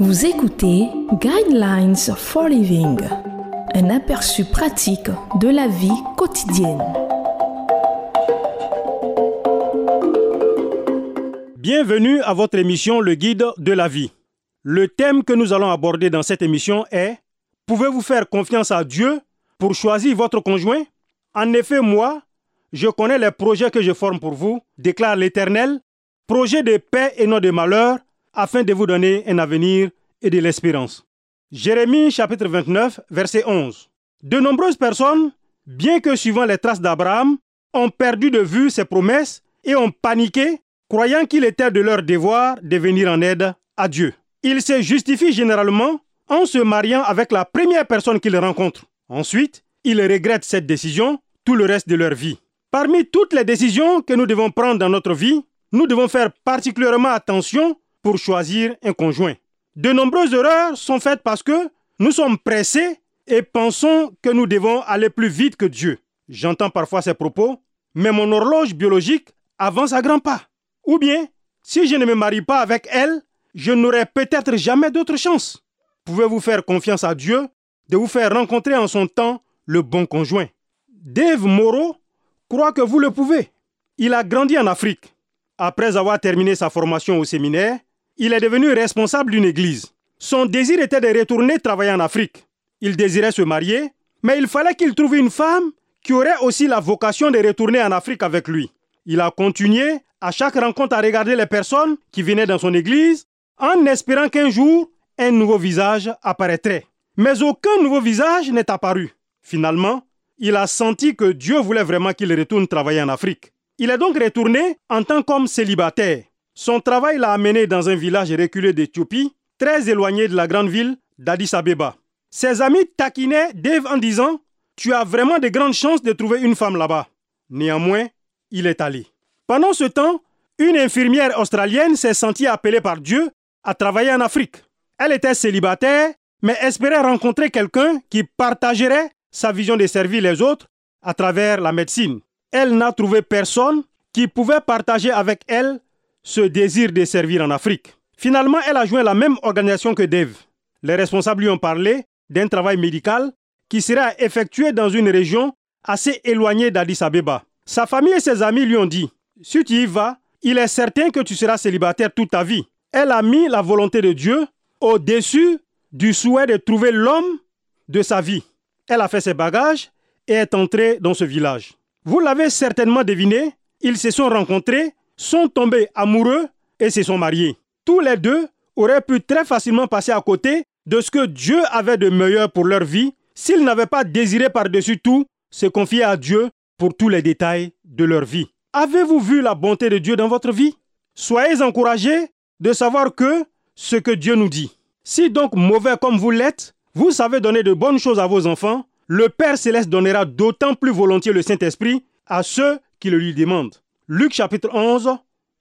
Vous écoutez Guidelines for Living, un aperçu pratique de la vie quotidienne. Bienvenue à votre émission Le Guide de la vie. Le thème que nous allons aborder dans cette émission est Pouvez-vous faire confiance à Dieu pour choisir votre conjoint? En effet, moi, je connais les projets que je forme pour vous, déclare l'Éternel, projets de paix et non de malheur, afin de vous donner un avenir et de l'espérance. Jérémie chapitre 29, verset 11. De nombreuses personnes, bien que suivant les traces d'Abraham, ont perdu de vue ses promesses et ont paniqué, croyant qu'il était de leur devoir de venir en aide à Dieu. Ils se justifient généralement en se mariant avec la première personne qu'ils rencontrent. Ensuite, ils regrettent cette décision tout le reste de leur vie. Parmi toutes les décisions que nous devons prendre dans notre vie, nous devons faire particulièrement attention pour choisir un conjoint. De nombreuses erreurs sont faites parce que nous sommes pressés et pensons que nous devons aller plus vite que Dieu. J'entends parfois ces propos, mais mon horloge biologique avance à grands pas. Ou bien, si je ne me marie pas avec elle, je n'aurai peut-être jamais d'autre chance. Pouvez-vous faire confiance à Dieu de vous faire rencontrer en son temps le bon conjoint? Dave Moreau croit que vous le pouvez. Il a grandi en Afrique. Après avoir terminé sa formation au séminaire, il est devenu responsable d'une église. Son désir était de retourner travailler en Afrique. Il désirait se marier, mais il fallait qu'il trouve une femme qui aurait aussi la vocation de retourner en Afrique avec lui. Il a continué à chaque rencontre à regarder les personnes qui venaient dans son église en espérant qu'un jour, un nouveau visage apparaîtrait. Mais aucun nouveau visage n'est apparu. Finalement, il a senti que Dieu voulait vraiment qu'il retourne travailler en Afrique. Il est donc retourné en tant qu'homme célibataire. Son travail l'a amené dans un village reculé d'Éthiopie, très éloigné de la grande ville d'Addis Abeba. Ses amis taquinaient Dave en disant Tu as vraiment de grandes chances de trouver une femme là-bas. Néanmoins, il est allé. Pendant ce temps, une infirmière australienne s'est sentie appelée par Dieu à travailler en Afrique. Elle était célibataire, mais espérait rencontrer quelqu'un qui partagerait sa vision de servir les autres à travers la médecine. Elle n'a trouvé personne qui pouvait partager avec elle ce désir de servir en Afrique. Finalement, elle a joint la même organisation que Dave. Les responsables lui ont parlé d'un travail médical qui serait effectué dans une région assez éloignée d'Addis Abeba. Sa famille et ses amis lui ont dit Si tu y vas, il est certain que tu seras célibataire toute ta vie. Elle a mis la volonté de Dieu au-dessus du souhait de trouver l'homme de sa vie. Elle a fait ses bagages et est entrée dans ce village. Vous l'avez certainement deviné, ils se sont rencontrés sont tombés amoureux et se sont mariés. Tous les deux auraient pu très facilement passer à côté de ce que Dieu avait de meilleur pour leur vie s'ils n'avaient pas désiré par-dessus tout se confier à Dieu pour tous les détails de leur vie. Avez-vous vu la bonté de Dieu dans votre vie? Soyez encouragés de savoir que ce que Dieu nous dit. Si donc mauvais comme vous l'êtes, vous savez donner de bonnes choses à vos enfants, le Père céleste donnera d'autant plus volontiers le Saint-Esprit à ceux qui le lui demandent. Luc chapitre 11,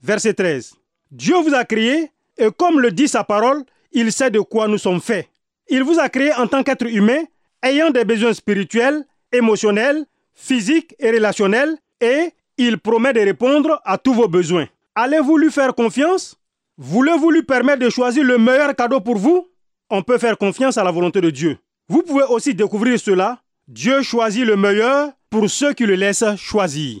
verset 13. Dieu vous a créé et comme le dit sa parole, il sait de quoi nous sommes faits. Il vous a créé en tant qu'être humain, ayant des besoins spirituels, émotionnels, physiques et relationnels, et il promet de répondre à tous vos besoins. Allez-vous lui faire confiance? Voulez-vous lui permettre de choisir le meilleur cadeau pour vous? On peut faire confiance à la volonté de Dieu. Vous pouvez aussi découvrir cela. Dieu choisit le meilleur pour ceux qui le laissent choisir.